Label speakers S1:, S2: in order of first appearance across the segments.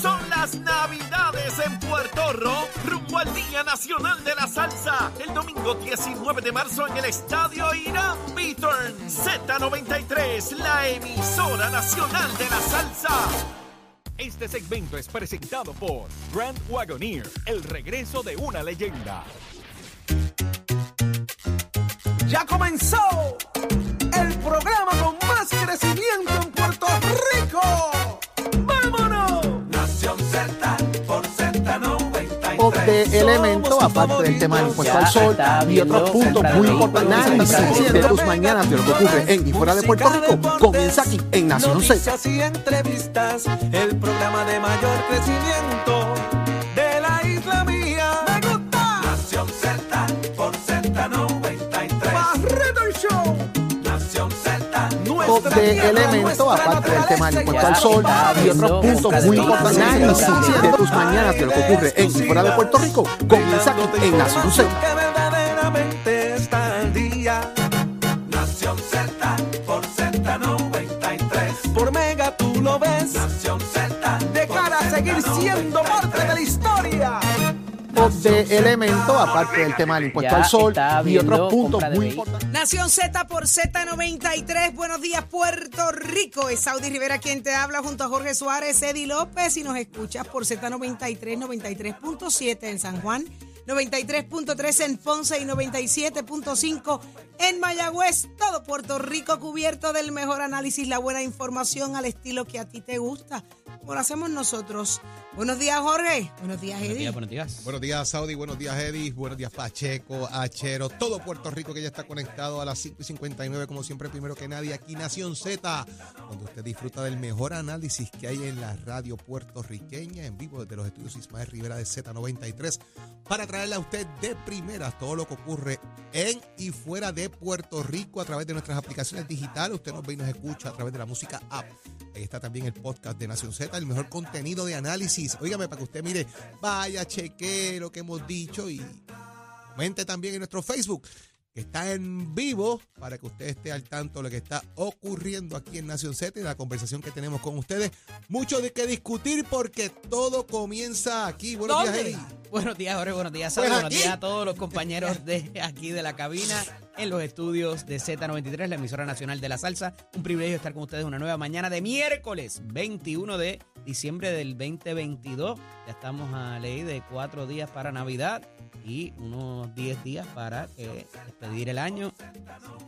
S1: Son las Navidades en Puerto Rico, rumbo al Día Nacional de la Salsa. El domingo 19 de marzo en el Estadio Irán Beaturn. Z93, la emisora nacional de la salsa.
S2: Este segmento es presentado por Grand Wagoneer, el regreso de una leyenda.
S3: Ya comenzó el programa con más crecimiento en
S4: aparte del tema del impuesto al sol y otros puntos muy importantes. Análisis de tus mañanas de lo que ocurre en y fuera de Puerto Rico comienza aquí en Nación Z.
S5: Y entrevistas, el programa de mayor crecimiento De
S4: elemento, aparte del tema del impuesto al sol y otros puntos muy importantes. De tus mañanas de lo que ocurre en y fuera de Puerto Rico comienza aquí en Nación Z.
S5: Que verdaderamente está al día. Nación Z por Z93. Por Mega tú lo ves. Nación Z.
S3: De cara a seguir siendo De
S4: elemento, aparte del tema del impuesto al sol y otros puntos muy importantes.
S6: Nación Z por Z93. Buenos días, Puerto Rico. Es Saudi Rivera quien te habla junto a Jorge Suárez, Eddie López y nos escuchas por Z93, 93.7 en San Juan, 93.3 en Ponce y 97.5 en Mayagüez. Todo Puerto Rico cubierto del mejor análisis, la buena información al estilo que a ti te gusta. Como lo hacemos nosotros. Buenos días, Jorge. Buenos días, Eddie.
S7: Buenos días.
S8: Buenos días, Saudi. Buenos días, Edis. Buenos días, Pacheco, Achero. Todo Puerto Rico que ya está conectado a las 5 y 59, como siempre, primero que nadie, aquí Nación Z, donde usted disfruta del mejor análisis que hay en la radio puertorriqueña, en vivo desde los estudios Ismael Rivera de Z93, para traerle a usted de primeras todo lo que ocurre en y fuera de Puerto Rico a través de nuestras aplicaciones digitales. Usted nos ve y nos escucha a través de la música app. Ahí está también el podcast de Nación Z, el mejor contenido de análisis. Óigame, para que usted mire, vaya, chequee lo que hemos dicho y comente también en nuestro Facebook, que está en vivo, para que usted esté al tanto de lo que está ocurriendo aquí en Nación Z y la conversación que tenemos con ustedes. Mucho de qué discutir porque todo comienza aquí. Buenos días. Eddie.
S7: Buenos días, Jorge. Buenos días,
S8: Pues
S7: Saúl. Buenos días a todos los compañeros de aquí de la cabina en los estudios de Z93, la emisora nacional de la salsa. Un privilegio estar con ustedes una nueva mañana de miércoles 21 de diciembre del 2022. Ya estamos a ley de cuatro días para Navidad y unos 10 días para eh, despedir el año.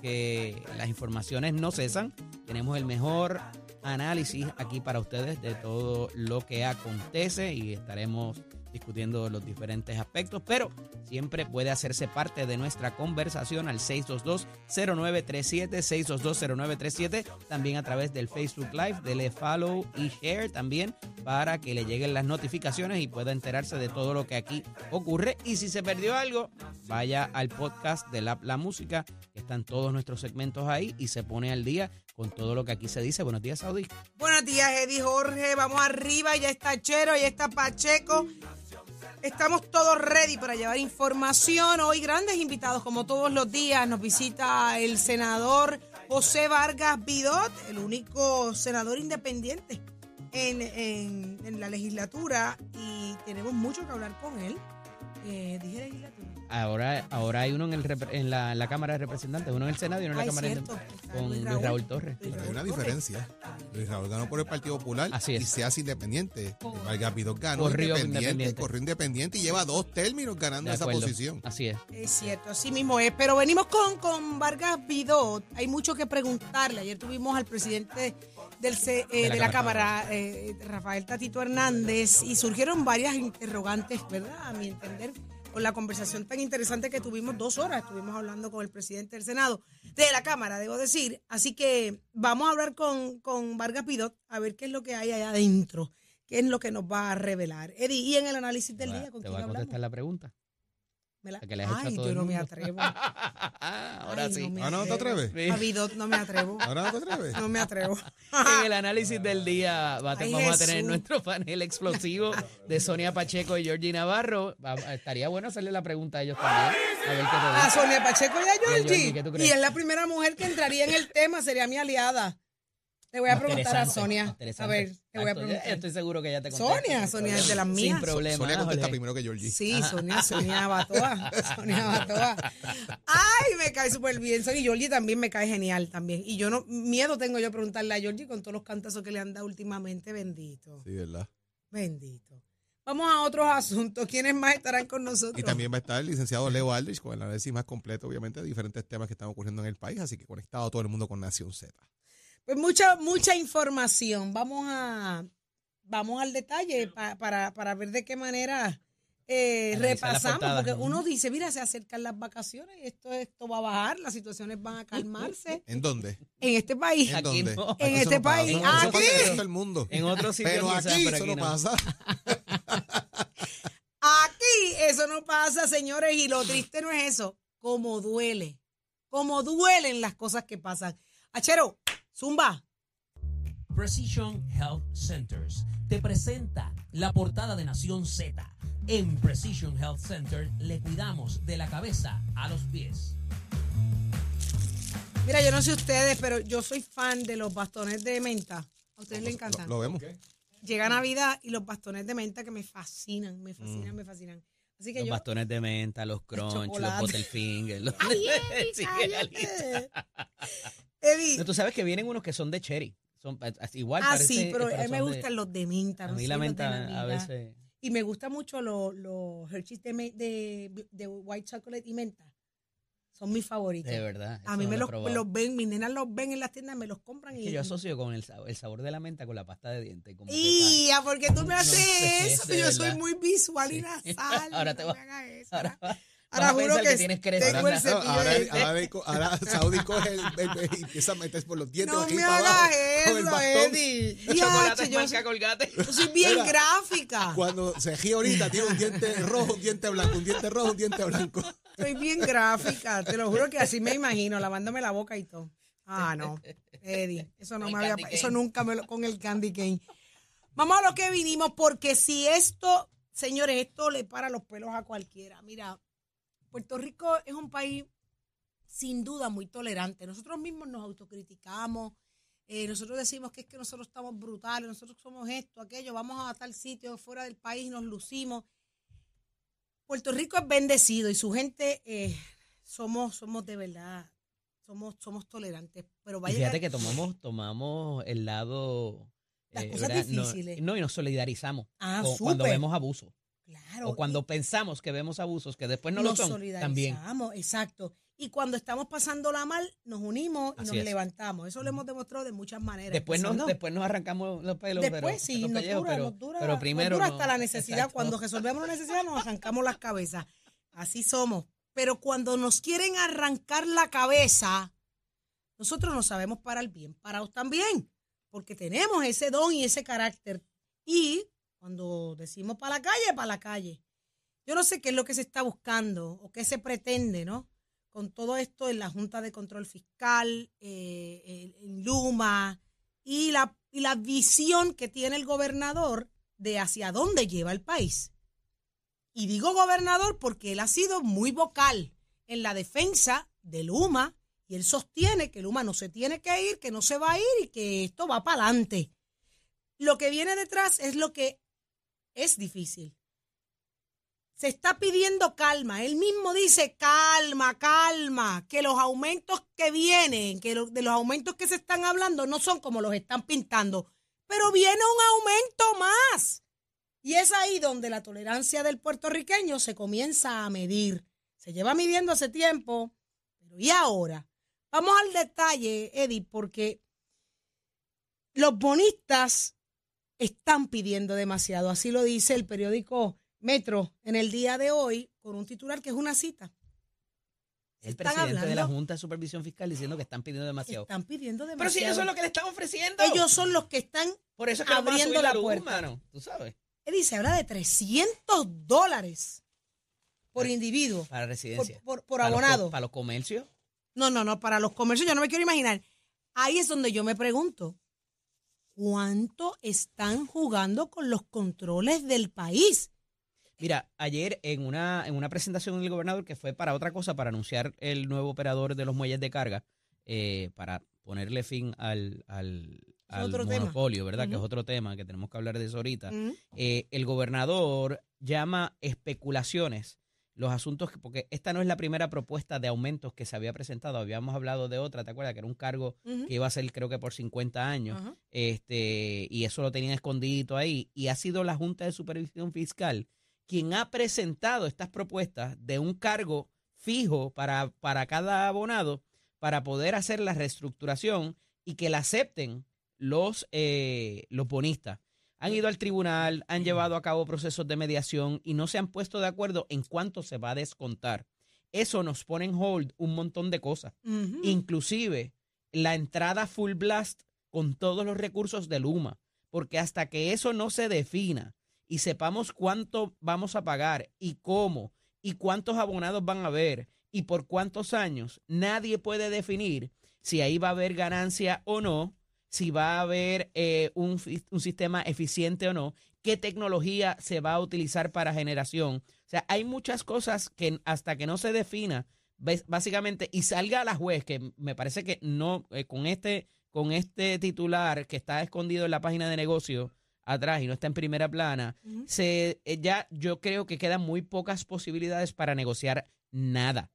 S7: Que las informaciones no cesan. Tenemos el mejor análisis aquí para ustedes de todo lo que acontece y estaremos discutiendo los diferentes aspectos, pero siempre puede hacerse parte de nuestra conversación al 622-0937, 622-0937, también a través del Facebook Live, dele follow y share también para que le lleguen las notificaciones y pueda enterarse de todo lo que aquí ocurre. Y si se perdió algo, vaya al podcast de la, la música, que están todos nuestros segmentos ahí y se pone al día con todo lo que aquí se dice. Buenos días, Saudi.
S6: Buenos días, Eddie Jorge. Vamos arriba, ya está Chero, ya está Pacheco. Estamos todos ready para llevar información. Hoy grandes invitados, como todos los días, nos visita el senador José Vargas Vidot, el único senador independiente en, en- la legislatura y tenemos mucho que hablar con él. Eh, dije legislatura.
S7: Ahora, ahora hay uno en, el, en, la, en la Cámara de Representantes, uno en el Senado y uno en la
S6: Ay,
S7: Cámara de
S6: cierto,
S7: con
S6: Luis Raúl.
S7: Raúl Torres.
S8: Pero hay una diferencia. Luis Raúl ganó por el Partido Popular
S7: Así es.
S8: y se hace independiente. Vargas Vidot ganó
S7: Corrió
S8: independiente,
S7: independiente.
S8: corrió independiente y lleva dos términos ganando
S7: De
S8: esa posición.
S7: Así es.
S6: Es cierto, así mismo es. Pero venimos con, con Vargas Vidot. Hay mucho que preguntarle. Ayer tuvimos al presidente del C- eh, de, la, Cámara, eh, Rafael Tatito Hernández, y surgieron varias interrogantes, ¿verdad? A mi entender, con la conversación tan interesante que tuvimos dos horas. Estuvimos hablando con el presidente del Senado, de la Cámara, debo decir. Así que vamos a hablar con, con Vargas Vidot a ver qué es lo que hay allá adentro, qué es lo que nos va a revelar. Eddie, y en el análisis del día,
S7: va-
S6: ¿con
S7: te
S6: quién
S7: va a
S6: hablamos?
S7: contestar la pregunta.
S6: La-
S7: que le has hecho a
S6: Ay,
S7: todo
S6: yo
S7: el
S6: no me
S7: mundo.
S6: atrevo.
S7: Ahora
S6: Ay,
S7: sí.
S6: no me
S8: Ah, ¿no te
S6: atrevo.
S8: atreves?
S6: A no me atrevo.
S8: ¿Ahora no te atreves?
S6: No me atrevo.
S7: En el análisis del día va
S6: Ay,
S7: vamos a tener
S6: Jesús.
S7: nuestro panel explosivo de Sonia Pacheco y Georgie Navarro. Va- estaría bueno hacerle la pregunta a ellos también. A ver qué te
S6: A
S7: dicen.
S6: Sonia Pacheco y a
S7: Georgie,
S6: Georgie.
S7: ¿qué tú
S6: Y es la primera mujer que entraría en el tema, sería mi aliada. Le voy a preguntar a Sonia. A ver, te voy a preguntar.
S7: Estoy seguro que ella te contesta.
S6: Sonia, Sonia es de las mías.
S7: Sin problema.
S8: Sonia contesta
S7: Jorge.
S8: primero que Georgie.
S6: Sí, Sonia, Sonia Batoa. Sonia Batoa. Ay, me cae súper bien. Sonia y Georgie también me cae genial también. Y yo no, miedo tengo yo a preguntarle a Georgie con todos los cantazos que le han dado últimamente. Bendito.
S8: Sí, ¿verdad?
S6: Bendito. Vamos a otros asuntos. ¿Quiénes más estarán con nosotros?
S8: Y también va a estar el licenciado Leo Aldrich con el análisis más completo, obviamente, de diferentes temas que están ocurriendo en el país. Así que conectado a todo el mundo con Nación Z.
S6: Pues mucha, mucha información. Vamos a vamos al detalle pa- para, para ver de qué manera eh, repasamos,
S7: portada.
S6: porque uno dice, mira, se acercan las vacaciones, esto, esto va a bajar, las situaciones van a calmarse
S8: ¿En dónde?
S6: en este país.
S8: ¿En
S7: Aquí
S8: dónde?
S7: no.
S8: Aquí
S6: En
S8: eso
S6: este
S8: no
S6: país.
S8: Eso en
S6: aquí.
S8: el resto del mundo.
S7: En otros sitios
S8: Pero
S7: quizás,
S8: aquí
S7: pero
S8: eso
S7: aquí
S8: no
S7: no.
S8: pasa.
S6: Aquí eso no pasa, señores, y lo triste no es eso, como duele, como duelen las cosas que pasan. Achero, zumba.
S9: Precision Health Centers te presenta la portada de Nación Z. En Precision Health Center le cuidamos de la cabeza a los pies.
S6: Mira, yo no sé ustedes, pero yo soy fan de los bastones de menta. A ustedes les encantan.
S8: lo vemos.
S6: Llega Navidad y los bastones de menta que me fascinan, me fascinan, me fascinan. Así que
S7: Los
S6: yo.
S7: bastones de menta, los crunch, los
S6: chocolate.
S7: butterfingers. Los...
S6: Ay,
S7: Sí.
S6: Eddie,
S7: No, tú sabes que vienen unos que son de cherry. Son eh, igual.
S6: ah,
S7: parece,
S6: sí, pero
S7: eh,
S6: a mí me
S7: de-
S6: gustan los de menta.
S7: A
S6: no
S7: mí
S6: sé,
S7: la menta a veces.
S6: Y me gustan mucho los, los Hershey's de, de, de white chocolate y menta. Son mis favoritos.
S7: De verdad.
S6: A mí
S7: no
S6: me los, los ven, mis nenas los ven en las tiendas, me los compran
S7: Es
S6: y.
S7: que yo asocio con el sabor, el sabor de la menta con la pasta de dientes. Como que
S6: Y ¿a por qué tú me haces
S7: sé,
S6: eso? Yo
S7: verdad.
S6: soy muy visual y
S7: Sí.
S6: nasal.
S7: Ahora te va-
S6: hagas eso.
S7: Ahora, vas a
S6: juro que,
S7: que tienes cresta.
S6: tengo el
S8: Ahora,
S6: cepillo
S8: ahora,
S6: de-
S8: ahora, ahora Saudi coge el, el- el- y empieza a meter por los dientes
S6: No
S8: aquí
S6: me hagas eso. Eddie.
S7: Chocolate
S6: yo,
S7: marca colgate.
S6: yo soy bien
S8: Mira.
S6: gráfica.
S8: Cuando se gira ahorita, tiene un diente rojo, un diente blanco, un diente rojo, un diente blanco.
S6: Soy bien gráfica. Te lo juro que así me imagino, lavándome la boca y todo. Ah, no. Eddie, eso no me había Eso nunca me lo. Con el candy cane. Vamos a lo que vinimos, porque si esto, señores, esto le para los pelos a cualquiera. Mira, Puerto Rico es un país sin duda muy tolerante. Nosotros mismos nos autocriticamos. eh, nosotros decimos que es que nosotros estamos brutales, nosotros somos esto, aquello, vamos a tal sitio fuera del país, nos lucimos. Puerto Rico es bendecido y su gente eh, somos, somos de verdad, somos, somos tolerantes. Pero va a
S7: Y fíjate que tomamos, tomamos el lado.
S6: Las
S7: eh,
S6: cosas difíciles.
S7: No, y nos solidarizamos.
S6: Ah,
S7: con- cuando vemos abusos.
S6: Claro,
S7: o cuando pensamos que vemos abusos, que después no
S6: nos
S7: lo son. También.
S6: exacto. Y cuando estamos pasándola mal, nos unimos y
S7: Así
S6: nos
S7: es.
S6: levantamos. Eso lo hemos demostrado de muchas maneras.
S7: Después nos,
S6: empezando-
S7: después nos arrancamos los pelos.
S6: Después
S7: pero,
S6: sí,
S7: los
S6: nos
S7: pellejos,
S6: dura,
S7: pero,
S6: nos dura,
S7: pero
S6: nos
S7: primero.
S6: dura
S7: no.
S6: hasta la necesidad.
S7: Exacto.
S6: Cuando resolvemos la necesidad, nos arrancamos las cabezas. Así somos. Pero cuando nos quieren arrancar la cabeza, nosotros no sabemos parar bien, parados también, porque tenemos ese don y ese carácter. Y cuando decimos para la calle, para la calle. Yo no sé qué es lo que se está buscando o qué se pretende, ¿no? Con todo esto en la Junta de Control Fiscal, eh, en- en Luma, y la, y la visión que tiene el gobernador de hacia dónde lleva el país. Y digo gobernador porque él ha sido muy vocal en la defensa de Luma y él sostiene que Luma no se tiene que ir, que no se va a ir y que esto va para adelante. Lo que viene detrás es lo que es difícil. Se está pidiendo calma. Él mismo dice calma, calma, que los aumentos que vienen, que de los aumentos que se están hablando no son como los están pintando, pero viene un aumento más. Y es ahí donde la tolerancia del puertorriqueño se comienza a medir. Se lleva midiendo hace tiempo, pero ¿y ahora? Vamos al detalle, Eddie, porque los bonistas están pidiendo demasiado. Así lo dice el periódico Metro en el día de hoy, con un titular que es una cita.
S7: El presidente de la Junta de Supervisión Fiscal diciendo que están pidiendo demasiado.
S6: Están pidiendo demasiado.
S7: Pero si ellos son los que le están ofreciendo.
S6: Ellos son los que están
S7: Por eso es que
S6: abriendo
S7: subir
S6: la
S7: luz,
S6: puerta.
S7: mano. Tú sabes.
S6: Eddie, se habla de 300 dólares por individuo,
S7: Para residencia.
S6: por- por
S7: Para los co-
S6: abonado.
S7: Para los comercios.
S6: No, no, no, para los comercios yo no me quiero imaginar. Ahí es donde yo me pregunto, ¿cuánto están jugando con los controles del país?
S7: Mira, ayer en una, en una presentación del gobernador que fue para otra cosa, para anunciar el nuevo operador de los muelles de carga, eh, para ponerle fin al, al, al
S6: otro tema.
S7: monopolio, ¿verdad? Que es otro tema que tenemos que hablar de eso ahorita. Eh, el gobernador llama especulaciones los asuntos, que- porque esta no es la primera propuesta de aumentos que se había presentado, habíamos hablado de otra, ¿te acuerdas? Que era un cargo que iba a ser creo que por 50 años, este y eso lo tenían escondidito ahí, y ha sido la Junta de Supervisión Fiscal quien ha presentado estas propuestas de un cargo fijo para, para cada abonado para poder hacer la reestructuración y que la acepten los, eh, los bonistas. Han ido al tribunal, han llevado a cabo procesos de mediación y no se han puesto de acuerdo en cuánto se va a descontar. Eso nos pone en hold un montón de cosas, inclusive la entrada full blast con todos los recursos de Luma, porque hasta que eso no se defina y sepamos cuánto vamos a pagar y cómo y cuántos abonados van a haber y por cuántos años, nadie puede definir si ahí va a haber ganancia o no, si va a haber eh, un, un sistema eficiente o no, qué tecnología se va a utilizar para generación. O sea, hay muchas cosas que hasta que no se defina, básicamente, y salga a la juez, que me parece que no, eh, con este con este titular que está escondido en la página de negocio atrás y no está en primera plana, se, eh, ya yo creo que quedan muy pocas posibilidades para negociar nada.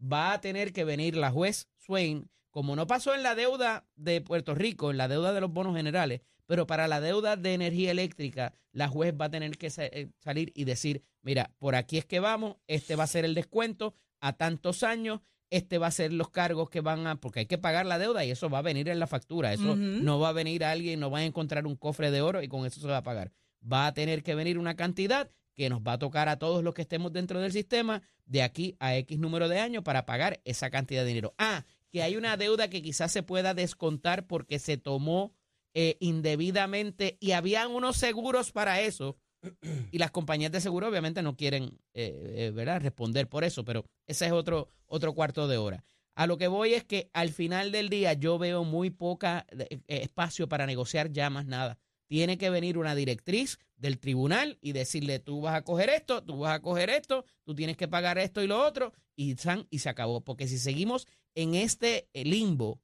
S7: Va a tener que venir la juez Swain, como no pasó en la deuda de Puerto Rico, en la deuda de los bonos generales, pero para la deuda de energía eléctrica, la juez va a tener que eh, salir y decir, mira, por aquí es que vamos, este va a ser el descuento a tantos años, este va a ser los cargos que van a, porque hay que pagar la deuda y eso va a venir en la factura, eso no va a venir alguien, no va a encontrar un cofre de oro y con eso se va a pagar. Va a tener que venir una cantidad que nos va a tocar a todos los que estemos dentro del sistema de aquí a X número de años para pagar esa cantidad de dinero. Ah, que hay una deuda que quizás se pueda descontar porque se tomó eh, indebidamente y habían unos seguros para eso y las compañías de seguro obviamente no quieren eh, eh, ¿verdad? responder por eso, pero ese es otro, otro cuarto de hora. A lo que voy es que al final del día yo veo muy poca espacio para negociar ya más nada. Tiene que venir una directriz del tribunal y decirle tú vas a coger esto, tú vas a coger esto, tú tienes que pagar esto y lo otro y, san, y se acabó. Porque si seguimos en este limbo,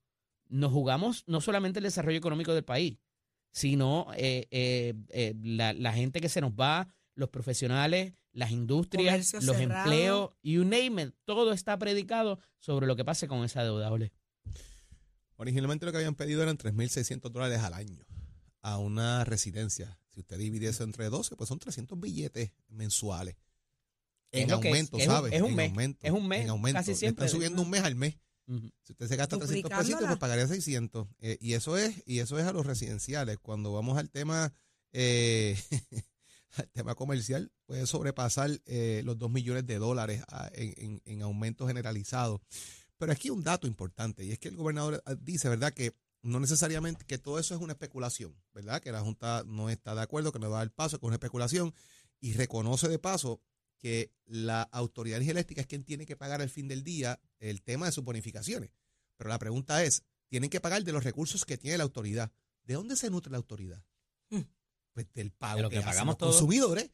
S7: nos jugamos no solamente el desarrollo económico del país, sino eh, eh, eh, la, la gente que se nos va, los profesionales, las industrias,
S6: Comercio
S7: los
S6: cerrado.
S7: empleos, you name it, todo está predicado sobre lo que pase con esa deuda, Ole.
S8: Originalmente lo que habían pedido eran 3.600 dólares al año a una residencia. Si usted divide eso entre 12, pues son 300 billetes mensuales.
S7: Es
S8: En aumento,
S7: que es un-
S8: ¿sabes?
S7: es un
S8: en
S7: mes,
S8: aumento.
S7: es un mes,
S8: En aumento.
S7: casi siempre.
S8: Están subiendo un mes al mes. Si usted se gasta 300 pesitos, pues pagaría 600. Eh, y eso es y eso es a los residenciales. Cuando vamos al tema eh, al tema comercial, puede sobrepasar eh, los 2 millones de dólares ah, en, en- en aumento generalizado. Pero aquí un dato importante, y es que el gobernador ah, dice, ¿verdad?, que no necesariamente, que todo eso es una especulación, ¿verdad? Que la Junta no está de acuerdo, que no da el paso, que es una especulación, y reconoce de paso que la autoridad de energía eléctrica es quien tiene que pagar al fin del día el tema de sus bonificaciones. Pero la pregunta es, tienen que pagar de los recursos que tiene la autoridad. ¿De dónde se nutre la autoridad?
S6: Mm.
S8: Pues del pago
S7: De lo que pagamos
S8: los
S7: todos.
S8: consumidores.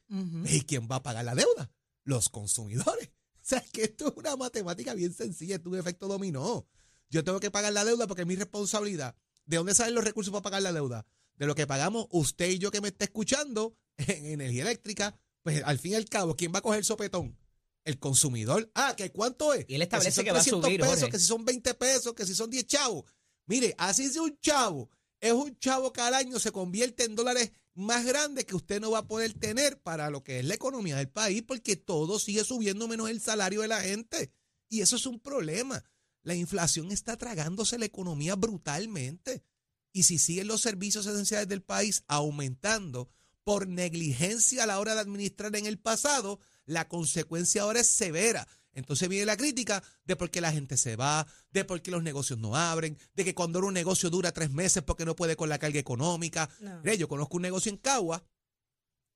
S8: ¿Y quién va a pagar la deuda? Los consumidores. O sea, que esto es una matemática bien sencilla, esto es un efecto dominó. Yo tengo que pagar la deuda porque es mi responsabilidad. ¿De dónde salen los recursos para pagar la deuda? De lo que pagamos usted y yo que me está escuchando en energía eléctrica. Pues al fin y al cabo, ¿quién va a coger el sopetón? El consumidor. Ah, ¿que cuánto es?
S7: Y él establece
S8: si son
S7: que va a
S8: 300
S7: subir,
S8: pesos,
S7: Jorge.
S8: que si son 20 pesos, que si son 10 chavos. Mire, así es un chavo. Es un chavo que al año se convierte en dólares más grandes que usted no va a poder tener para lo que es la economía del país, porque todo sigue subiendo menos el salario de la gente. Y eso es un problema. La inflación está tragándose la economía brutalmente. Y si siguen los servicios esenciales del país aumentando por negligencia a la hora de administrar en el pasado, la consecuencia ahora es severa. Entonces viene la crítica de por qué la gente se va, de por qué los negocios no abren, de que cuando un negocio dura tres meses porque no puede con la carga económica.
S6: No.
S8: Mire, yo conozco un negocio en Cagua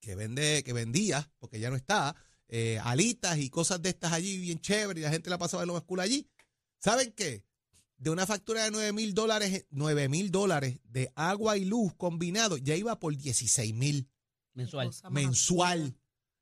S8: que vende, que vendía, porque ya no está, eh, alitas y cosas de estas allí bien chévere y la gente la pasaba en lo más cool allí. ¿Saben qué? De una factura de 9 mil dólares, 9 mil dólares de agua y luz combinado, ya iba por 16 mil
S7: Mensual.
S8: Mensual.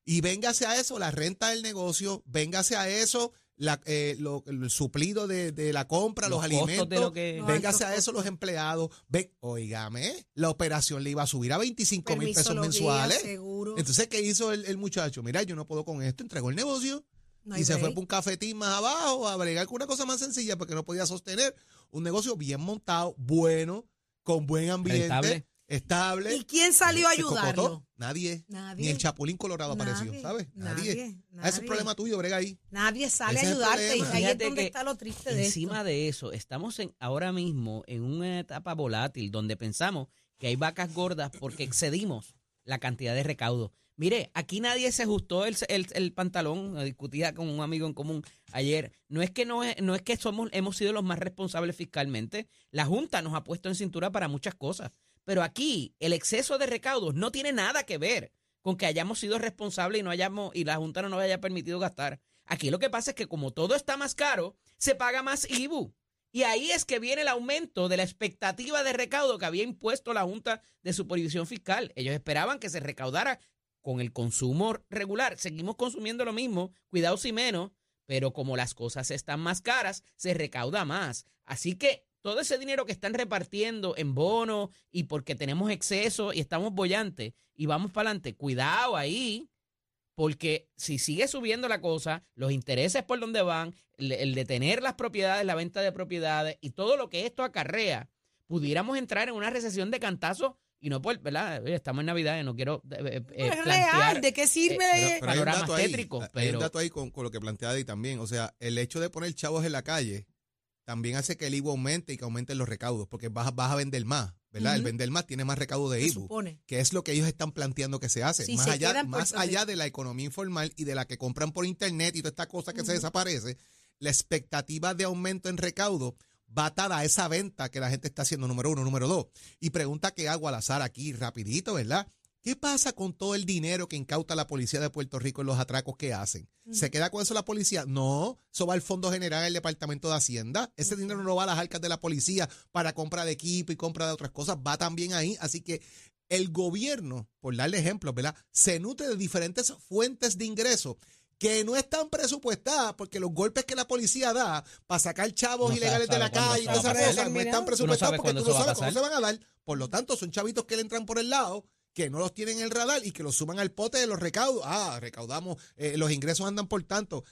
S8: Y véngase a eso la renta del negocio, véngase a eso la, eh, lo- el suplido de, de la compra, los,
S7: Los
S8: alimentos.
S7: de lo que-
S6: Los
S8: Véngase a eso los empleados. Ve, oígame, la operación le iba a subir a 25 mil pesos mensuales.
S6: seguro.
S8: Entonces, ¿qué hizo el, el muchacho? Mira, yo no puedo con esto. Entregó el negocio
S6: No
S8: y se fue por un cafetín más abajo a bregar con una cosa más sencilla porque no podía sostener un negocio bien montado, bueno, con buen ambiente,
S7: Rentable.
S8: Estable.
S6: ¿Y quién salió a ayudarlo?
S8: Nadie.
S6: Nadie.
S8: Ni el Chapulín Colorado apareció,
S6: Nadie,
S8: ¿sabes?
S6: nadie,
S8: Ese es problema tuyo, brega ahí.
S6: Nadie sale
S8: Ese
S6: a ayudarte. Y ahí es donde
S7: que
S6: está lo triste de
S7: Encima
S6: esto.
S7: de eso, estamos en, ahora mismo en una etapa volátil donde pensamos que hay vacas gordas porque excedimos la cantidad de recaudo. Mire, aquí nadie se ajustó el, el- el pantalón, discutía con un amigo en común ayer. No es que no es, no es que somos, hemos sido los más responsables fiscalmente. La Junta nos ha puesto en cintura para muchas cosas. Pero aquí el exceso de recaudos no tiene nada que ver con que hayamos sido responsables y no hayamos, y la Junta no nos haya permitido gastar. Aquí lo que pasa es que como todo está más caro, se paga más IBU. Y ahí es que viene el aumento de la expectativa de recaudo que había impuesto la Junta de Supervisión Fiscal. Ellos esperaban que se recaudara con el consumo regular. Seguimos consumiendo lo mismo, cuidado si menos, pero como las cosas están más caras, se recauda más. Así que todo ese dinero que están repartiendo en bonos y porque tenemos exceso y estamos bollantes y vamos para adelante, cuidado ahí, porque si sigue subiendo la cosa, los intereses por donde van, el, el detener las propiedades, la venta de propiedades y todo lo que esto acarrea, pudiéramos entrar en una recesión de cantazo y no por, ¿verdad? Estamos en Navidad y no quiero eh, eh,
S6: No es
S7: plantear
S6: real. ¿De qué sirve?
S7: eh,
S8: Pero hay un
S7: panoramas
S8: dato ahí,
S7: tétricos,
S8: hay
S7: pero-
S8: un dato ahí con, con lo que plantea Adi también. O sea, el hecho de poner chavos en la calle también hace que el IVU aumente y que aumenten los recaudos, porque vas, a- vas a vender más, ¿verdad? El vender más tiene más recaudo de
S6: supone.
S8: que es lo que ellos están planteando que se hace. Más
S6: se
S8: allá, más allá de la economía informal y de la que compran por internet y toda esta cosa que se desaparece, la expectativa de aumento en recaudo va atada a esa venta que la gente está haciendo, número uno. Número dos. Y pregunta que hago al azar aquí rapidito, ¿verdad? ¿Qué pasa con todo el dinero que incauta la policía de Puerto Rico en los atracos que hacen? ¿Se queda con eso la policía? No, eso va al Fondo General del Departamento de Hacienda. Ese dinero no va a las arcas de la policía para compra de equipo y compra de otras cosas, va también ahí. Así que el gobierno, por darle ejemplos, ¿verdad? Se nutre de diferentes fuentes de ingresos que no están presupuestadas porque los golpes que la policía da para sacar chavos
S7: No
S8: ilegales
S7: sabe
S8: de la calle y todas esas cosas no están presupuestadas porque tú no sabes cómo se van a dar. Por lo tanto, son chavitos que le entran por el lado que no los tienen en el radar y que los suman al pote de los recaudos. Ah, recaudamos, eh, los ingresos andan por tanto.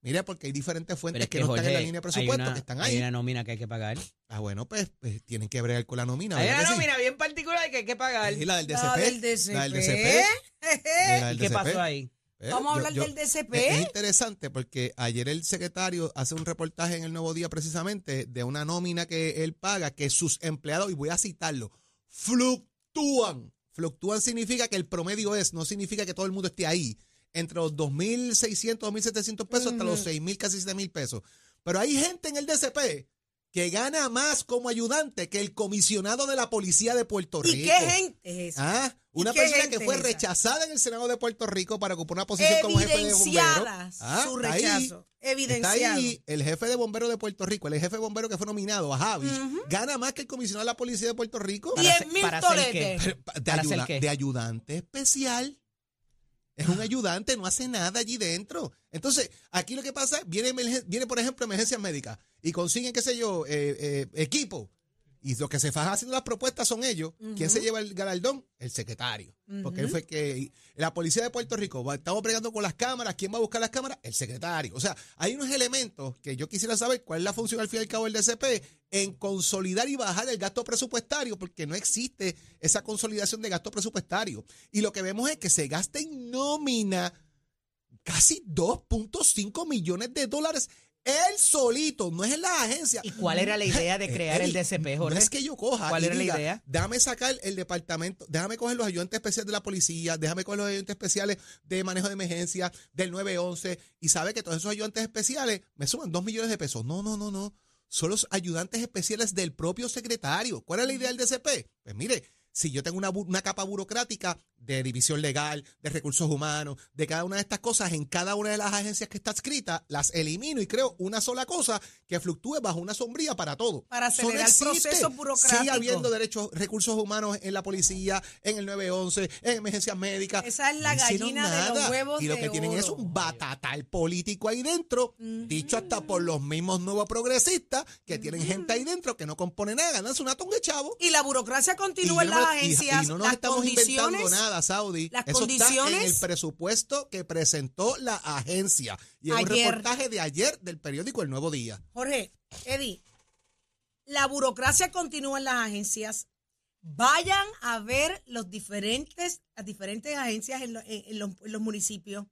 S8: Mire, porque hay diferentes fuentes
S7: es
S8: que,
S7: que,
S8: no están en la línea de
S7: hay
S8: presupuesto,
S7: una-
S8: que están
S7: Hay
S8: ahí.
S7: una nómina que hay que pagar.
S8: Ah, bueno, pues, pues, tienen que bregar con la nómina.
S7: Hay
S8: ¿verdad
S7: una
S8: sí?
S7: nómina bien particular que hay que pagar.
S8: Y la del DCP.
S6: La del DCP.
S8: La del DCP. La del
S7: ¿Y qué
S8: DCP.
S7: pasó ahí?
S8: Eh,
S6: Vamos a
S8: yo-
S6: hablar
S8: yo-
S6: del DCP.
S8: Es, es interesante porque ayer el secretario hace un reportaje en el Nuevo Día precisamente de una nómina que él paga que sus empleados, y voy a citarlo, fluctúan. Fluctúan significa que el promedio es, no significa que todo el mundo esté ahí, entre los 2.600, 2.700 pesos hasta los 6.000, casi 7.000 pesos. Pero hay gente en el DCP que gana más como ayudante que el comisionado de la policía de Puerto Rico.
S6: ¿Y qué gente es esa?
S8: Ah, una persona que fue rechazada en el Senado de Puerto Rico para ocupar una posición como jefe de bomberos.
S6: Evidenciadas
S8: Ah,
S6: su
S8: está ahí.
S6: rechazo. Evidenciado.
S8: Está ahí el jefe de bomberos de Puerto Rico, el jefe de bomberos que fue nominado a Javi, gana más que el comisionado de la policía de Puerto Rico.
S7: Para
S6: Diez
S7: hacer-
S6: mil
S7: qué?
S8: de ayudante especial. Es un ayudante, no hace nada allí dentro. Entonces, aquí lo que pasa viene, viene por ejemplo, emergencias médicas y consiguen, qué sé yo, eh, eh, equipo. Y los que se fajan haciendo las propuestas son ellos. ¿Quién se lleva el galardón? El secretario. Porque él fue que. La policía de Puerto Rico, estamos bregando con las cámaras. ¿Quién va a buscar las cámaras? El secretario. O sea, hay unos elementos que yo quisiera saber cuál es la función al fin y al cabo del DCP en consolidar y bajar el gasto presupuestario, porque no existe esa consolidación de gasto presupuestario. Y lo que vemos es que se gasta en nómina casi 2.5 millones de dólares. Él solito, no es en la agencia.
S7: ¿Y cuál era la idea de crear el DCP, Jorge?
S8: No es que yo coja.
S7: ¿Cuál era la idea?
S8: Déjame sacar el departamento, déjame coger los ayudantes especiales de la policía, déjame coger los ayudantes especiales de manejo de emergencia, del 911, y sabe que todos esos ayudantes especiales me suman 2 millones de pesos. No, no, no, no. Son los ayudantes especiales del propio secretario. ¿Cuál es la idea del DCP? Pues mire, si yo tengo una, una capa burocrática de división legal, de recursos humanos, de cada una de estas cosas en cada una de las agencias que está escrita, las elimino y creo una sola cosa que fluctúe bajo una sombría para todo.
S6: Para acelerar el proceso burocrático.
S8: Sigue habiendo derechos, recursos humanos en la policía, en el 911, en emergencias médicas.
S6: Esa es la
S8: No
S6: gallina de los
S8: nada.
S6: huevos
S8: Y lo
S6: de
S8: que tienen es un batatal político ahí dentro, dicho hasta por los mismos nuevos progresistas, que tienen gente ahí dentro que no compone nada, ganarse una tonga de chavo.
S6: Y la burocracia
S8: Y
S6: continúa en
S8: no-
S6: las agencias.
S8: y no nos
S6: las
S8: estamos inventando
S6: condiciones,
S8: Saudi.
S6: las
S8: Eso está en
S6: condiciones-
S8: el presupuesto que presentó la agencia. Y en un reportaje de ayer del periódico El Nuevo Día.
S6: Jorge, Eddie, la burocracia continúa en las agencias. Vayan a ver los diferentes, las diferentes agencias en, lo- en- en los, en los municipios,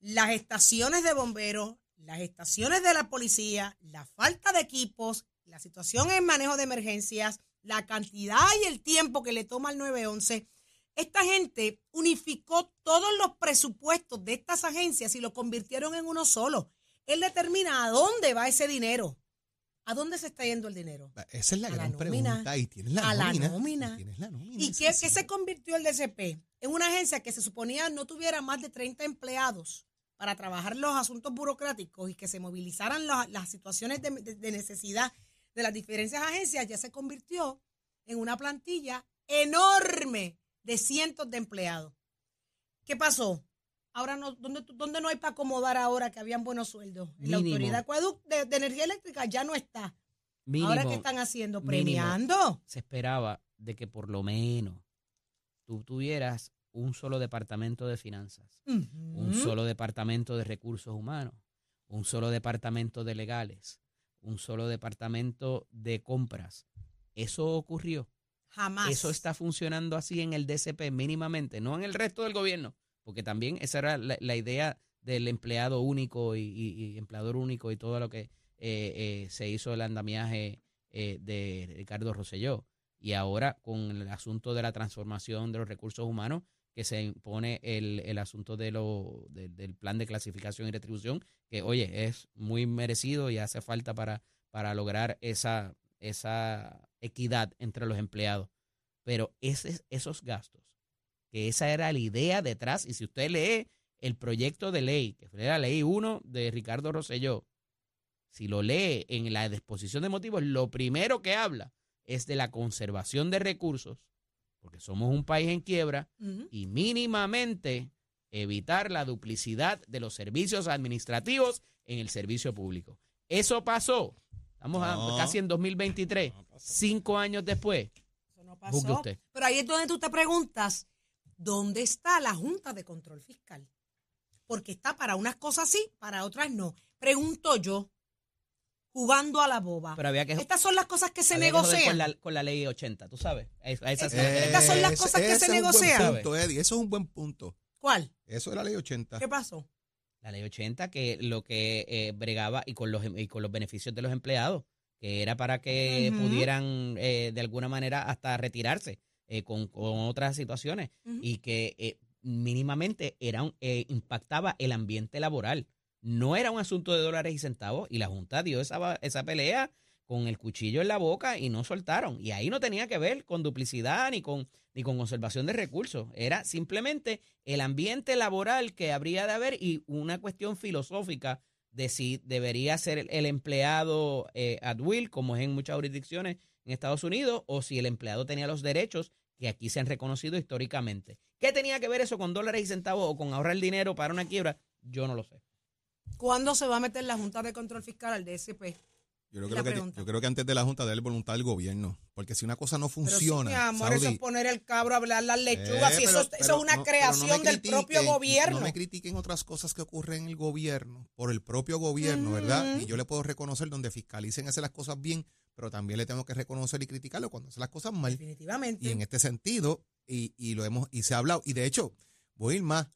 S6: las estaciones de bomberos, las estaciones de la policía, la falta de equipos, la situación en manejo de emergencias, la cantidad y el tiempo que le toma al 911. Esta gente unificó todos los presupuestos de estas agencias y lo convirtieron en uno solo. Él determina a dónde va ese dinero. ¿A dónde se está yendo el dinero?
S8: Esa es la
S6: A la
S8: gran
S6: nómina.
S8: pregunta. Y tienes la
S6: A la
S8: nómina. Y tienes la nómina.
S6: ¿Y
S8: es
S6: qué, se convirtió el DCP? En una agencia que se suponía no tuviera más de 30 empleados para trabajar los asuntos burocráticos y que se movilizaran la- las situaciones de, de- de necesidad de las diferentes agencias, ya se convirtió en una plantilla enorme de cientos de empleados. ¿Qué pasó? Ahora no, ¿dónde, dónde no hay para acomodar ahora que habían buenos sueldos? En la autoridad de, de, energía eléctrica ya no está.
S7: Mínimo,
S6: ahora qué están haciendo,
S7: mínimo.
S6: premiando.
S7: se esperaba de que por lo menos tú tuvieras un solo departamento de finanzas, un solo departamento de recursos humanos, un solo departamento de legales, un solo departamento de compras. Eso ocurrió.
S6: Jamás.
S7: Eso está funcionando así en el DCP mínimamente, no en el resto del gobierno, porque también esa era la, la idea del empleado único y, y- y empleador único y todo lo que eh, eh, se hizo el andamiaje eh, de Ricardo Rosselló. Y ahora con el asunto de la transformación de los recursos humanos, que se impone el, el asunto de lo, de- del plan de clasificación y retribución, que oye, es muy merecido y hace falta para, para lograr esa, esa equidad entre los empleados. Pero ese, esos gastos, que esa era la idea detrás, y si usted lee el proyecto de ley, que fue la ley 1 de Ricardo Rosselló, si lo lee en la disposición de motivos, lo primero que habla es de la conservación de recursos, porque somos un país en quiebra, y mínimamente evitar la duplicidad de los servicios administrativos en el servicio público. Eso pasó. Estamos a- casi en 2023, cinco años después.
S6: Eso no
S7: Juzgue
S6: pasó.
S7: usted.
S6: Pero ahí es donde tú te preguntas, ¿dónde está la Junta de Control Fiscal? Porque está para unas cosas sí, para otras no. Pregunto yo, jugando a la boba.
S7: Pero había que,
S6: Estas son las cosas que se
S7: que
S6: negocian.
S7: con la, con la ley 80, tú sabes.
S6: Eh, Estas son las cosas que se
S8: es un buen
S6: negocian.
S8: punto, Eddie. Eso es un buen punto.
S6: ¿Cuál?
S8: Eso es la ley 80.
S6: ¿Qué pasó?
S7: La ley 80 que lo que eh, bregaba y con los y con los beneficios de los empleados, que era para que pudieran eh, de alguna manera hasta retirarse eh, con, con otras situaciones y que eh, mínimamente era un- eh, impactaba el ambiente laboral. No era un asunto de dólares y centavos y la Junta dio esa, esa pelea con el cuchillo en la boca y no soltaron. Y ahí no tenía que ver con duplicidad ni con, ni con conservación de recursos. Era simplemente el ambiente laboral que habría de haber y una cuestión filosófica de si debería ser el, empleado eh, at will, como es en muchas jurisdicciones en Estados Unidos, o si el empleado tenía los derechos que aquí se han reconocido históricamente. ¿Qué tenía que ver eso con dólares y centavos o con ahorrar dinero para una quiebra? Yo no lo sé.
S6: ¿Cuándo se va a meter la Junta de Control Fiscal al DSP?
S8: Yo creo, que yo creo que antes de la Junta debe haber voluntad del gobierno. Porque si una cosa no
S6: Pero sí,
S8: funciona.
S6: mi amor, eso es poner el cabro a hablar las lechugas.
S8: Eh,
S6: y eso,
S8: pero-
S6: es- eso
S8: pero
S6: es una
S8: no- pero no
S6: creación del propio gobierno.
S8: No me critiquen otras cosas que ocurren en el gobierno, por el propio gobierno, ¿verdad? Y yo le puedo reconocer donde fiscalicen hacer las cosas bien, pero también le tengo que reconocer y criticarlo cuando hace las cosas mal.
S6: Definitivamente.
S8: Y en este sentido, y, y lo hemos, y se ha hablado, y de hecho, voy a ir más.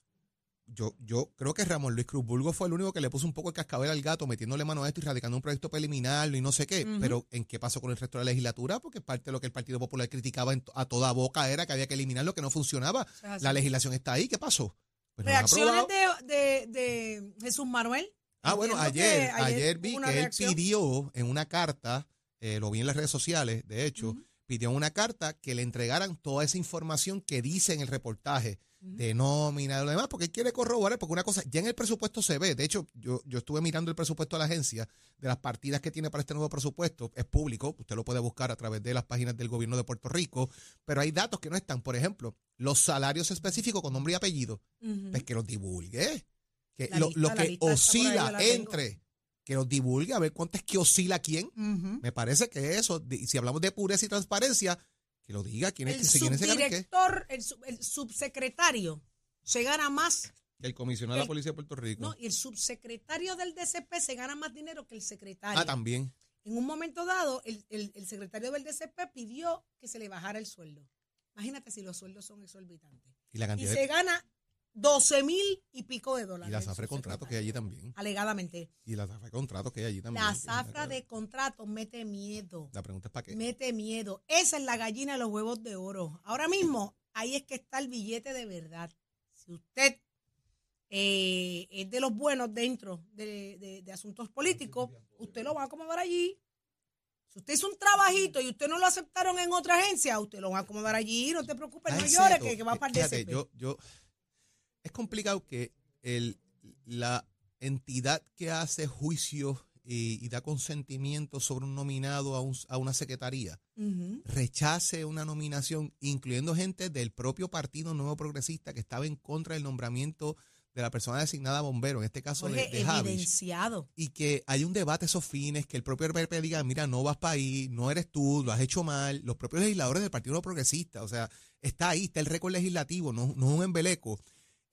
S8: Yo, yo creo que Ramón Luis Cruz Bulgo fue el único que le puso un poco el cascabel al gato, metiéndole mano a esto y radicando un proyecto preliminar y no sé qué. Pero ¿en qué pasó con el resto de la legislatura? Porque parte de lo que el Partido Popular criticaba en a toda boca era que había que eliminar lo que no funcionaba. La legislación está ahí, ¿qué pasó? Pues
S6: Reacciones de, de, de Jesús Manuel.
S8: Ah, bueno, ayer, ayer vi que él
S6: reacción.
S8: pidió en una carta, eh, lo vi en las redes sociales, de hecho. Pidió una carta que le entregaran toda esa información que dice en el reportaje de nómina y lo demás, porque él quiere corroborar, porque una cosa, ya en el presupuesto se ve, de hecho, yo, yo estuve mirando el presupuesto de la agencia, de las partidas que tiene para este nuevo presupuesto, es público, usted lo puede buscar a través de las páginas del gobierno de Puerto Rico, pero hay datos que no están, por ejemplo, los salarios específicos con nombre y apellido, pues que los divulgue, que
S6: La
S8: lo,
S6: lista-
S8: lo que oscila entre, que los divulgue, a ver cuánto es que oscila quién, me parece que eso, de- y si hablamos de pureza y transparencia, que lo diga quién es
S6: El
S8: que se quién se y qué.
S6: subdirector, el, sub- el subsecretario, se gana más,
S8: El comisionado de la
S6: el-
S8: Policía de Puerto Rico.
S6: no, y el subsecretario del DCP se gana más dinero que el secretario.
S8: ah, también.
S6: En un momento dado, el, el- el secretario del DCP pidió que se le bajara el sueldo. Imagínate si los sueldos son exorbitantes.
S8: Y la
S6: Y
S8: cantidad
S6: se
S8: de,
S6: gana 12 mil y pico de dólares.
S8: y la zafra de contratos que hay allí también.
S6: Alegadamente.
S8: Y la zafra de contratos que hay allí también.
S6: La zafra de contratos mete miedo.
S8: La pregunta es para qué.
S6: Mete miedo. Esa es la gallina de los huevos de oro. Ahora mismo, ahí es que está el billete de verdad. Si usted eh, es de los buenos dentro de, de- de asuntos políticos, usted lo va a acomodar allí. Si usted hizo un trabajito y usted no lo aceptaron en otra agencia, usted lo va a acomodar allí. No te preocupes, no
S8: Ay,
S6: llores, que, que va
S8: Fíjate,
S6: DCP.
S8: yo, yo, es complicado que el, la entidad que hace juicios y, y da consentimiento sobre un nominado a, un- a una secretaría rechace una nominación, incluyendo gente del propio Partido Nuevo Progresista que estaba en contra del nombramiento de la persona designada bombero, en este caso de,
S6: Jorge,
S8: de
S6: evidenciado.
S8: y que hay un debate a esos fines, que el propio RPP diga, mira, no vas para ahí, no eres tú, lo has hecho mal, los propios legisladores del Partido Nuevo Progresista, o sea, está ahí, está el récord legislativo, no, no es un embeleco,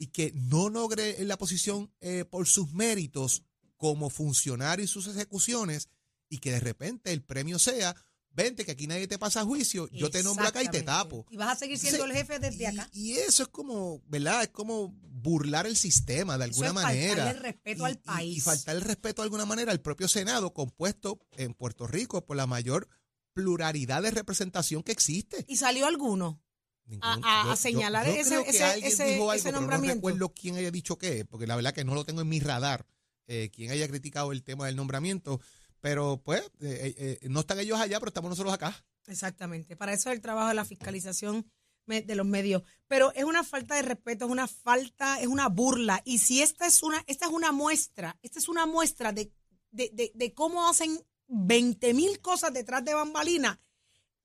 S8: y que no logre la posición eh, por sus méritos como funcionario y sus ejecuciones, y que de repente el premio sea, vente, que aquí nadie te pasa a juicio, yo te nombro acá y te tapo.
S6: Y vas a seguir siendo el jefe desde acá.
S8: y eso es como, ¿verdad? Es como burlar el sistema de
S6: Eso
S8: alguna
S6: es faltarle
S8: manera.
S6: el respeto
S8: Y-
S6: al
S8: y-
S6: país.
S8: Y, faltar el respeto de alguna manera al propio Senado, compuesto en Puerto Rico por la mayor pluralidad de representación que existe.
S6: Y salió alguno.
S8: Ningún-
S6: a- a señalar ese- ese-
S8: alguien
S6: ese-
S8: dijo algo,
S6: ese
S8: pero
S6: nombramiento.
S8: No recuerdo quién haya dicho qué, porque la verdad que no lo tengo en mi radar, eh, quién haya criticado el tema del nombramiento. Pero pues, eh, eh, eh, no están ellos allá, pero estamos nosotros acá.
S6: Exactamente. Para eso es el trabajo de la fiscalización de los medios. Pero es una falta de respeto, es una falta, es una burla. Y si esta es una, esta es una muestra, esta es una muestra de, de, de- de cómo hacen 20 mil cosas detrás de bambalina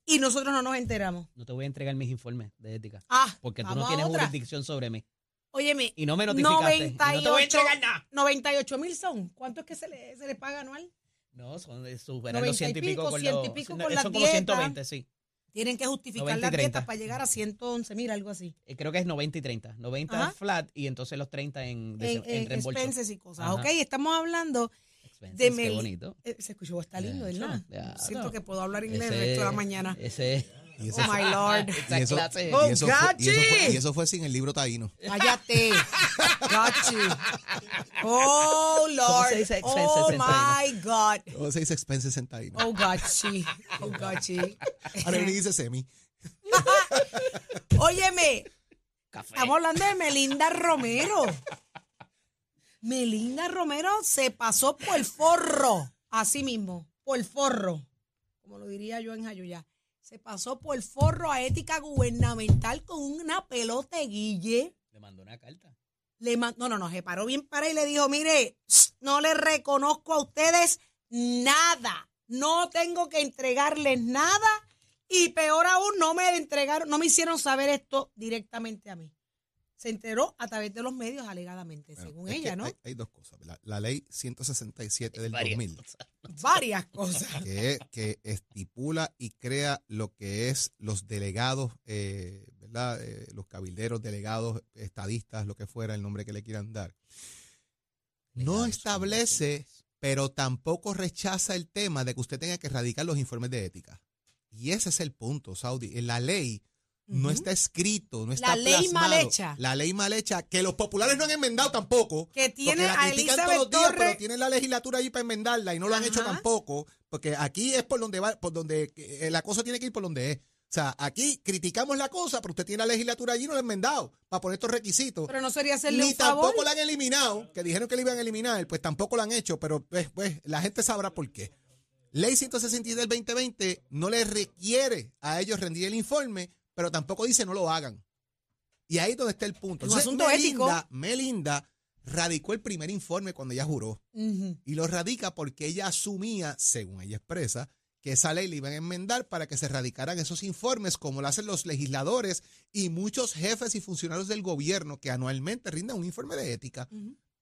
S6: y nosotros no nos enteramos.
S7: No te voy a entregar mis informes de ética.
S6: Ah,
S7: Porque tú no tienes jurisdicción sobre mí.
S6: Óyeme,
S7: Y no me notificaste. y no te voy a
S6: 98
S7: entregar nada.
S6: 98 mil son. ¿Cuánto es que se le, se le paga anual?
S7: No, son de superar
S6: 90
S7: los
S6: y
S7: ciento y pico, con
S6: ciento
S7: los,
S6: y pico con las
S7: son como
S6: dietas.
S7: 120, sí.
S6: Tienen que justificar
S7: 90 y
S6: las
S7: 30.
S6: dietas para llegar a 111 mil, algo así.
S7: Eh, Creo que es 90 y 30. 90
S6: Ajá.
S7: flat y entonces los 30 en,
S6: En,
S7: en,
S6: en
S7: reembolso.
S6: y cosas.
S7: Ajá.
S6: Ok, estamos hablando
S7: Expenses,
S6: de
S7: qué
S6: Meli-
S7: bonito.
S6: Eh, se escuchó, está lindo, ¿verdad? Siento que puedo hablar inglés el
S7: Ese-
S6: resto de la mañana.
S7: Ese,
S8: Y
S6: Oh my lord.
S8: y eso, y
S6: Oh,
S8: eso fue, y eso fue- y eso fue sin el libro taíno.
S6: Cállate. Gachi. Oh Lord.
S7: se dice expenses
S6: Oh my God.
S8: ¿Cómo se dice expenses en taíno?
S6: Oh gachi. Oh gachi.
S8: Ahora y dice semi.
S6: Óyeme,
S7: Café.
S6: estamos hablando de Melinda Romero. Melinda Romero se pasó por el forro. Así mismo, por el forro. Como lo diría yo en Jayuya. Se pasó por el forro a ética gubernamental con una pelota de guille.
S7: Le mandó una carta.
S6: Le man- no, no, no, se paró bien para y le dijo, mire, no le reconozco a ustedes nada. No tengo que entregarles nada y peor aún, no me entregaron, no me hicieron saber esto directamente a mí. Se enteró a través de los medios alegadamente,
S8: Bueno,
S6: según ella, ¿no?
S8: Hay, hay dos cosas. La, la ley 167 del
S7: Varias
S8: 2000.
S7: cosas.
S6: Varias cosas.
S8: que, que estipula y crea lo que es los delegados, eh, ¿verdad? Eh, los cabilderos, delegados, estadistas, lo que fuera, el nombre que le quieran dar. No establece, pero tampoco rechaza el tema de que usted tenga que erradicar los informes de ética. Y ese es el punto, Saudi. En la ley no está escrito, no
S6: La
S8: está
S6: ley mal hecha.
S8: La ley mal hecha, que los populares no han enmendado tampoco.
S6: Que tiene
S8: la
S6: a Elizabeth
S8: todos los días,
S6: Torres-
S8: pero tienen la legislatura ahí para enmendarla y no lo han hecho tampoco, porque aquí es por donde va, por donde eh, la cosa tiene que ir por donde es. O sea, aquí criticamos la cosa, pero usted tiene la legislatura allí y no la ha enmendado para poner estos requisitos.
S6: Pero no sería hacerle
S8: Ni
S6: un favor.
S8: tampoco la han eliminado, que dijeron que la iban a eliminar, pues tampoco la han hecho, pero pues, pues la gente sabrá por qué. Ley 162 del 2020 no les requiere a ellos rendir el informe, pero tampoco dice no lo hagan. Y ahí es donde está el punto.
S6: Un
S8: Entonces,
S6: asunto ético.
S8: Melinda, Melinda radicó el primer informe cuando ella juró. Y lo radica porque ella asumía, según ella expresa, que esa ley le iban a enmendar para que se radicaran esos informes, como lo hacen los legisladores y muchos jefes y funcionarios del gobierno que anualmente rinden un informe de ética.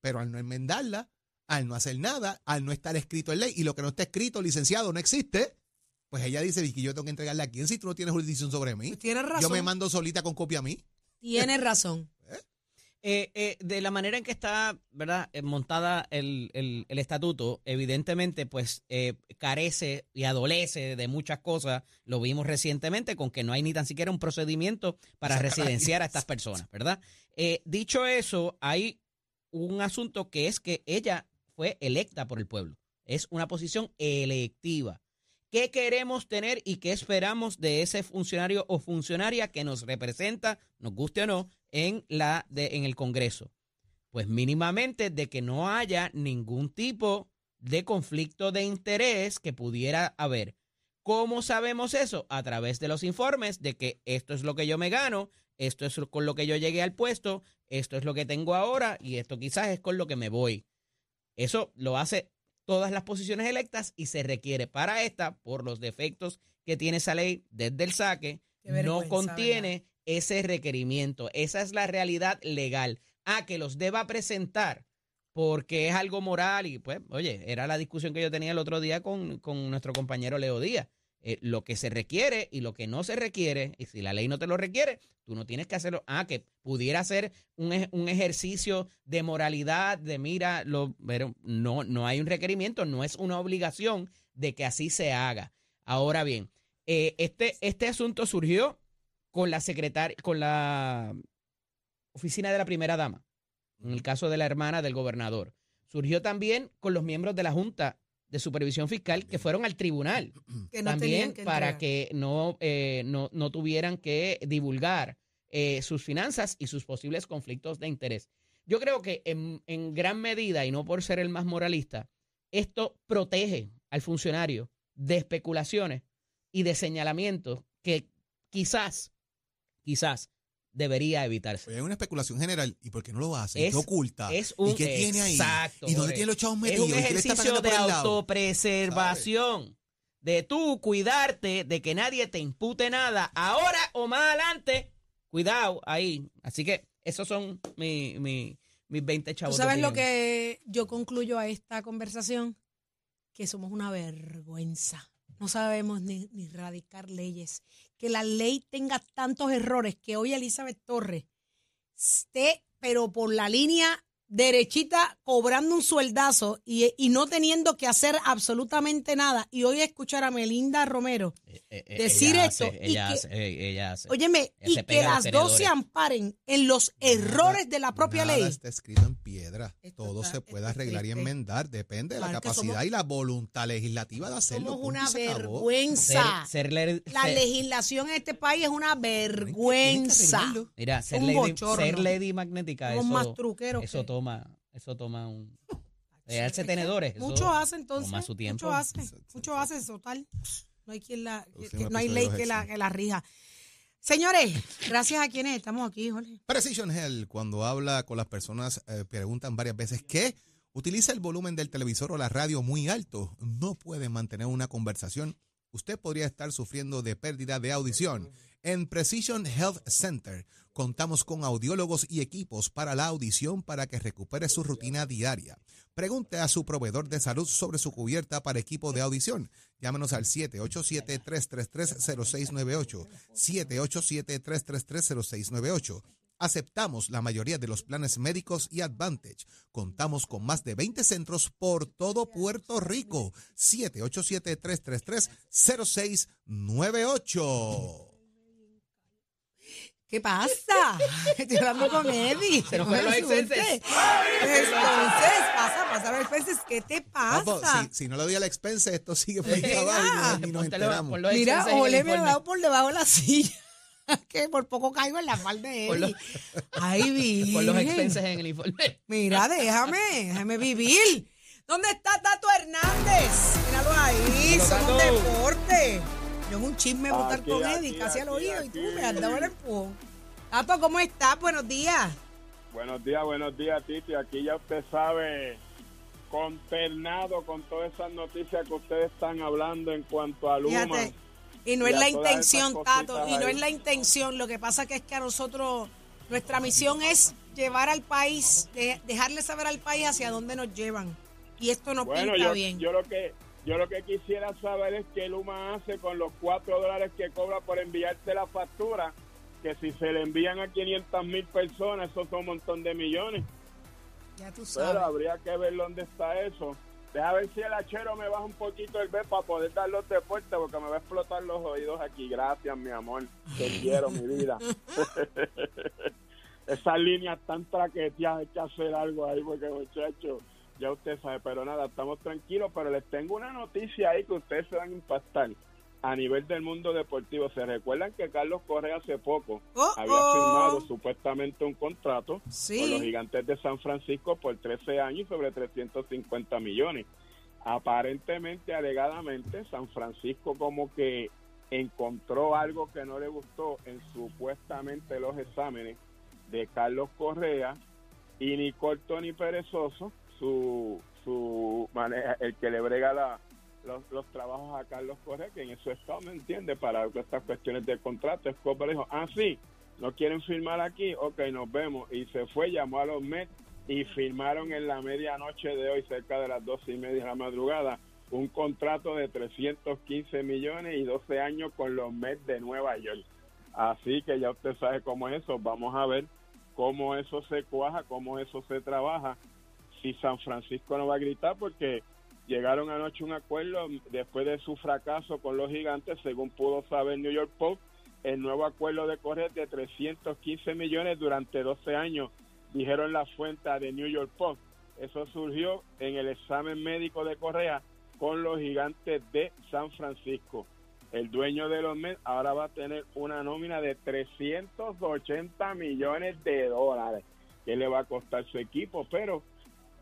S8: Pero al no enmendarla, al no hacer nada, al no estar escrito en ley, y lo que no está escrito, licenciado, no existe, pues ella dice, Vicky, yo tengo que entregarle a quién si tú no tienes jurisdicción sobre mí.
S6: Pues tienes razón.
S8: Yo me mando solita con copia a mí.
S6: Tienes razón.
S7: Eh, eh, de la manera en que está, ¿verdad? eh, montada el, el- el estatuto, evidentemente, pues eh, carece y adolece de muchas cosas. Lo vimos recientemente con que no hay ni tan siquiera un procedimiento para residenciar a estas personas, ¿verdad? Eh, dicho eso, hay un asunto que es que ella fue electa por el pueblo. Es una posición electiva. ¿Qué queremos tener y qué esperamos de ese funcionario o funcionaria que nos representa, nos guste o no, en, la de, en el Congreso? Pues mínimamente de que no haya ningún tipo de conflicto de interés que pudiera haber. ¿Cómo sabemos eso? A través de los informes de que esto es lo que yo me gano, esto es con lo que yo llegué al puesto, esto es lo que tengo ahora y esto quizás es con lo que me voy. Eso lo hace todas las posiciones electas y se requiere para esta, por los defectos que tiene esa ley desde el saque, no contiene ese requerimiento. Esa es la realidad legal. A que los deba presentar porque es algo moral y pues, oye, era la discusión que yo tenía el otro día con, con nuestro compañero Leo Díaz. Eh, lo que se requiere y lo que no se requiere, y si la ley no te lo requiere, tú no tienes que hacerlo. Ah, que pudiera ser un, ej- un ejercicio de moralidad, de mira, lo, pero no, no hay un requerimiento, no es una obligación de que así se haga. Ahora bien, eh, este, este asunto surgió con la secretaria, con la oficina de la primera dama, en el caso de la hermana del gobernador. Surgió también con los miembros de la Junta de Supervisión Fiscal que fueron al tribunal
S6: Que no tenían
S7: también
S6: que
S7: para que no, eh, no, no tuvieran que divulgar eh, sus finanzas y sus posibles conflictos de interés. Yo creo que en, en gran medida, y no por ser el más moralista, esto protege al funcionario de especulaciones y de señalamientos que quizás, quizás debería evitarse.
S8: Pues hay una especulación general. ¿Y por qué no lo hace?
S7: Es-
S8: ¿Qué oculta?
S7: es un-
S8: ¿Y qué tiene ahí?
S7: exacto,
S8: ¿Y dónde tiene los chavos
S7: Es
S8: metidos?
S7: un
S8: ¿Y qué le está
S7: ejercicio de autopreservación. De tú cuidarte de que nadie te impute nada ahora o más adelante. Cuidado ahí. Así que esos son mi- mi- mis 20
S6: ¿Tú
S7: chavos.
S6: sabes lo que yo concluyo a esta conversación? Que somos una vergüenza. No sabemos ni, ni radicar leyes. Que la ley tenga tantos errores que hoy Elizabeth Torres esté, pero por la línea derechita, cobrando un sueldazo y, y no teniendo que hacer absolutamente nada. Y hoy escuchar a Melinda Romero
S7: Eh, eh,
S6: decir
S7: ella
S6: esto
S7: hace,
S6: y
S7: ella
S6: que-
S7: hace, ella hace.
S6: Óyeme,
S7: Ella
S6: y que las dos se amparen en los errores de la propia
S8: Nada
S6: ley.
S8: está escrito en piedra.
S6: Esto
S8: Todo
S6: está-
S8: se puede arreglar y enmendar. Depende de la capacidad
S6: somos-
S8: y la voluntad legislativa de hacerlo.
S6: Somos una
S8: se acabó.
S7: ser,
S6: vergüenza.
S7: ser le-
S6: La
S7: ser-
S6: legislación en este país es una vergüenza.
S7: Mira, ser
S6: un
S7: lady,
S6: bochorno.
S7: ser lady magnética, eso,
S6: más truqueros
S7: eso
S6: que-
S7: toma, eso toma un... Pegarse
S6: Es que
S7: tenedores. eso
S6: Mucho hace entonces.
S7: toma su tiempo.
S6: Mucho hace. Mucho hace, total. No hay quien la, que- no hay ley que la, que la rija. Señores, gracias a quienes estamos aquí, Jorge.
S8: Precision Health, cuando habla con las personas, eh, preguntan varias veces qué. Utiliza el volumen del televisor o la radio muy alto. No puede mantener una conversación. Usted podría estar sufriendo de pérdida de audición. En Precision Health Center contamos con audiólogos y equipos para la audición para que recupere su rutina diaria. Pregunte a su proveedor de salud sobre su cubierta para equipo de audición. Llámenos al 787-333-0698. 787-333-0698. Aceptamos la mayoría de los planes médicos y Advantage. Contamos con más de 20 centros por todo Puerto Rico. 787-333-0698.
S6: ¿Qué pasa? Estoy hablando con Eddie.
S7: Se nos fueron los expenses.
S6: Entonces, pasa, pasa los expenses. ¿Qué te
S8: Papo,
S6: pasa?
S8: si, si no le doy al expense, esto sigue por ahí abajo y ni nos enteramos.
S6: Mira, Ole me ha dado por debajo de la silla. que por poco caigo en la falda de Eddie. Ay,
S7: Por los expenses en el informe.
S6: Mira, déjame, déjame vivir. ¿Dónde está Tato Hernández? Míralo ahí, somos deporte. Yo en un chisme
S10: Aquí,
S6: con Eddie, casi al
S10: aquí,
S6: oído, y tú
S10: aquí.
S6: me has dado el empujón. Tato, ¿cómo estás? Buenos días.
S10: Buenos días, buenos días, Titi. Aquí ya usted sabe, consternado con todas esas noticias que ustedes están hablando en cuanto a Luma.
S6: Fíjate, y no
S10: y
S6: es la intención, Tato, y no es la intención. Lo que pasa que es que a nosotros, nuestra misión es llevar al país, de- dejarle saber al país hacia dónde nos llevan. Y esto no
S10: Bueno,
S6: pinta
S10: yo,
S6: bien.
S10: yo lo que yo lo que quisiera saber es qué Luma hace con los cuatro dólares que cobra por enviarte la factura, que si se le envían a 500 mil personas, eso son un montón de millones.
S6: ya tú
S10: Pero
S6: sabes.
S10: habría que ver dónde está eso. Deja ver si el hachero me baja un poquito el B para poder dar los deportes, porque me va a explotar los oídos aquí. Gracias, mi amor. Te quiero, mi vida. Esas líneas tan traqueteadas, hay que hacer algo ahí, porque muchachos, ya usted sabe. Pero nada, estamos tranquilos, pero les tengo una noticia ahí que ustedes se van a impactar a nivel del mundo deportivo. ¿Se recuerdan que Carlos Correa hace poco
S6: Oh,
S10: había
S6: oh.
S10: firmado supuestamente un contrato
S6: Sí.
S10: con los gigantes de San Francisco por 13 años y sobre 350 millones. Aparentemente, alegadamente, San Francisco como que encontró algo que no le gustó en supuestamente los exámenes de Carlos Correa y ni corto ni perezoso, su, su maneja, el que le brega la, los, los trabajos a Carlos Correa, que en eso está, ¿me entiende? Para estas cuestiones del contrato. Escobar dijo, ah, sí, no quieren firmar aquí, ok, nos vemos. Y se fue, llamó a los Mets y firmaron en la medianoche de hoy, cerca de las doce y media de la madrugada, un contrato de 315 millones y 12 años con los Mets de Nueva York. Así que ya usted sabe cómo es eso. Vamos a ver cómo eso se cuaja, cómo eso se trabaja. Si San Francisco no va a gritar, porque llegaron anoche un acuerdo después de su fracaso con los gigantes, según pudo saber New York Post, el nuevo acuerdo de correr de 315 millones durante 12 años, dijeron la fuente de New York Post. Eso surgió en el examen médico de Correa con los gigantes de San Francisco. El dueño de los Mets ahora va a tener una nómina de 380 millones de dólares que le va a costar su equipo, pero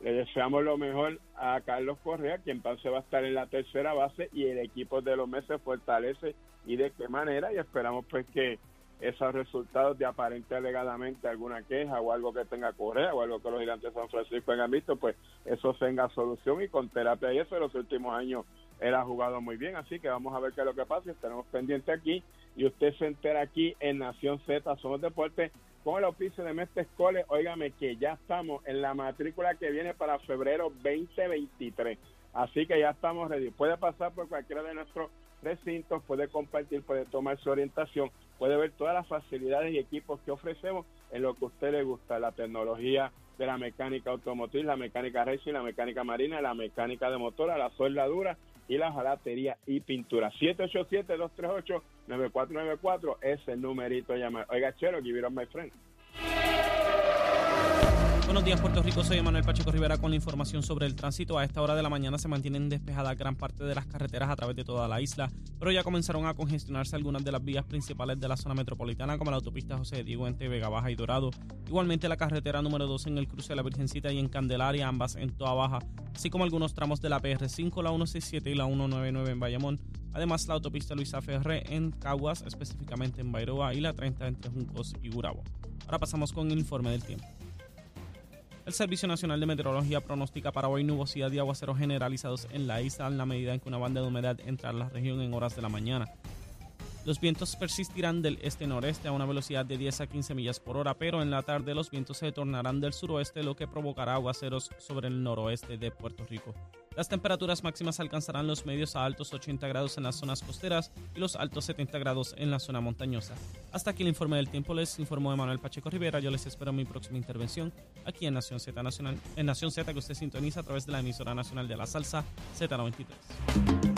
S10: le deseamos lo mejor a Carlos Correa, quien se va a estar en la tercera base y el equipo de los Mets se fortalece y de qué manera y esperamos pues que esos resultados de aparente alegadamente alguna queja o algo que tenga Correa o algo que los gigantes de San Francisco hayan visto, pues eso tenga solución y con terapia y eso en los últimos años él ha jugado muy bien, así que vamos a ver qué es lo que pasa, estaremos pendientes aquí y usted se entera aquí en Nación Z, Somos Deportes, con el oficio de Mestre Cole, óigame que ya estamos en la matrícula que viene para febrero 2023, así que ya estamos ready, puede pasar por cualquiera de nuestros recintos, puede compartir, puede tomar su orientación, puede ver todas las facilidades y equipos que ofrecemos en lo que a usted le gusta, la tecnología de la mecánica automotriz, la mecánica racing, la mecánica marina, la mecánica de motora, la soldadura y la jalatería y pintura. 787-238-9494 es el numerito de llamar. Oiga, Chero, give it up, my friend.
S11: Buenos días, Puerto Rico. Soy Manuel Pacheco Rivera con la información sobre el tránsito. A esta hora de la mañana se mantienen despejadas gran parte de las carreteras a través de toda la isla, pero ya comenzaron a congestionarse algunas de las vías principales de la zona metropolitana, como la autopista José Diego entre Vega Baja y Dorado. Igualmente la carretera número 2 en el cruce de la Virgencita y en Candelaria, ambas en Toa Baja, así como algunos tramos de la PR5, la 167 y la 199 en Bayamón. Además, la autopista Luisa Ferré en Caguas, específicamente en Bairoa, y la 30 entre Juncos y Gurabo. Ahora pasamos con el informe del tiempo. El Servicio Nacional de Meteorología pronostica para hoy nubosidad y aguaceros generalizados en la isla en la medida en que una banda de humedad entra a la región en horas de la mañana. Los vientos persistirán del este-noreste a una velocidad de 10 a 15 millas por hora, pero en la tarde los vientos se tornarán del suroeste, lo que provocará aguaceros sobre el noroeste de Puerto Rico. Las temperaturas máximas alcanzarán los medios a altos 80 grados en las zonas costeras y los altos 70 grados en la zona montañosa. Hasta aquí el informe del tiempo, les informó Emanuel Pacheco Rivera. Yo les espero en mi próxima intervención aquí en Nación Z Nacional, en Nación Z que usted sintoniza a través de la emisora nacional de la salsa Z93.